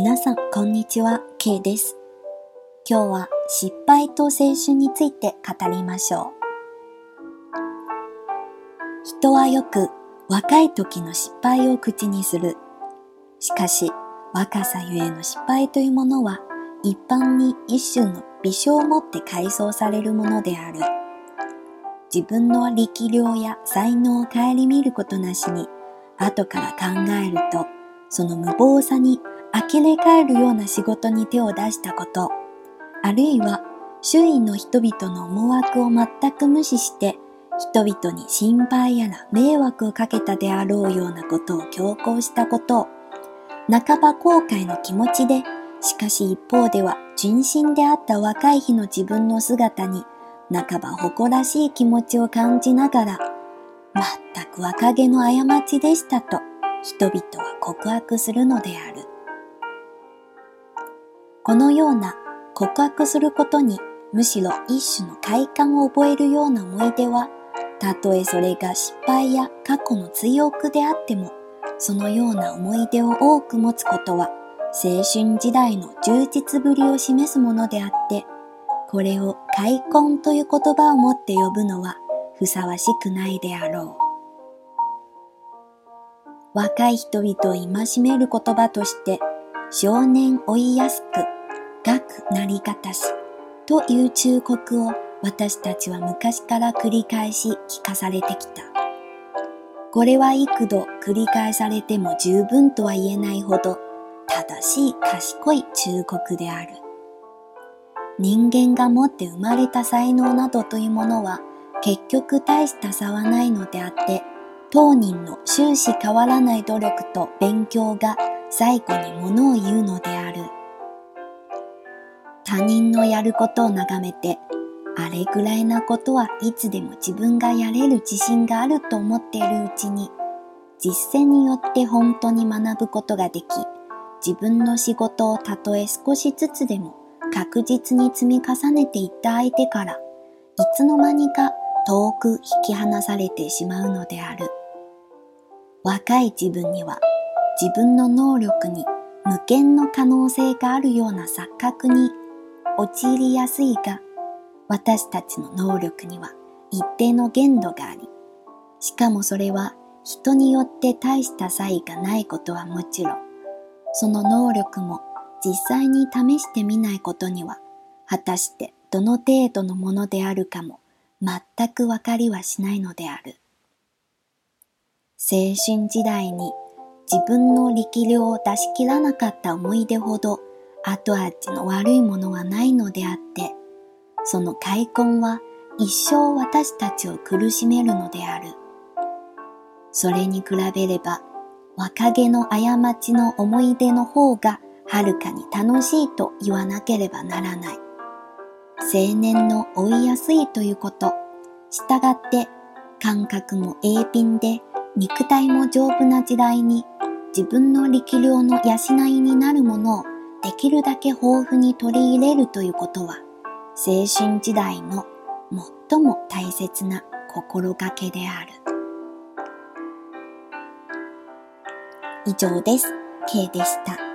皆さん、こんにちは、K です。今日は失敗と青春について語りましょう。人はよく若い時の失敗を口にする。しかし、若さゆえの失敗というものは一般に一種の微笑をもって回想されるものである。自分の力量や才能を顧みることなしに、後から考えると、その無謀さに呆れ返るような仕事に手を出したこと、あるいは周囲の人々の思惑を全く無視して人々に心配やら迷惑をかけたであろうようなことを強行したこと半ば後悔の気持ちでしかし一方では純真であった若い日の自分の姿に半ば誇らしい気持ちを感じながら全く若気の過ちでしたと人々は告白するのである。このような告白することにむしろ一種の快感を覚えるような思い出は、たとえそれが失敗や過去の追憶であっても、そのような思い出を多く持つことは、青春時代の充実ぶりを示すものであって、これを開墾という言葉をもって呼ぶのはふさわしくないであろう。若い人々を戒める言葉として、少年追いやすく学なりがたしという忠告を私たちは昔から繰り返し聞かされてきた。これは幾度繰り返されても十分とは言えないほど正しい賢い忠告である。人間が持って生まれた才能などというものは結局大した差はないのであって、当人の終始変わらない努力と勉強が最後にものを言うのである。他人のやることを眺めて、あれぐらいなことはいつでも自分がやれる自信があると思っているうちに、実践によって本当に学ぶことができ、自分の仕事をたとえ少しずつでも確実に積み重ねていった相手から、いつの間にか遠く引き離されてしまうのである。若い自分には自分の能力に無限の可能性があるような錯覚に陥りやすいが、私たちの能力には一定の限度があり、しかもそれは人によって大した差異がないことはもちろん、その能力も実際に試してみないことには、果たしてどの程度のものであるかも全くわかりはしないのである。青春時代に自分の力量を出し切らなかった思い出ほど後味の悪いものはないのであって、その開墾は一生私たちを苦しめるのである。それに比べれば、若気の過ちの思い出の方がはるかに楽しいと言わなければならない。青年の追いやすいということ、従って感覚も鋭敏で肉体も丈夫な時代に自分の力量の養いになるものをできるだけ豊富に取り入れるということは、青春時代の最も大切な心がけである。以上です。K でした。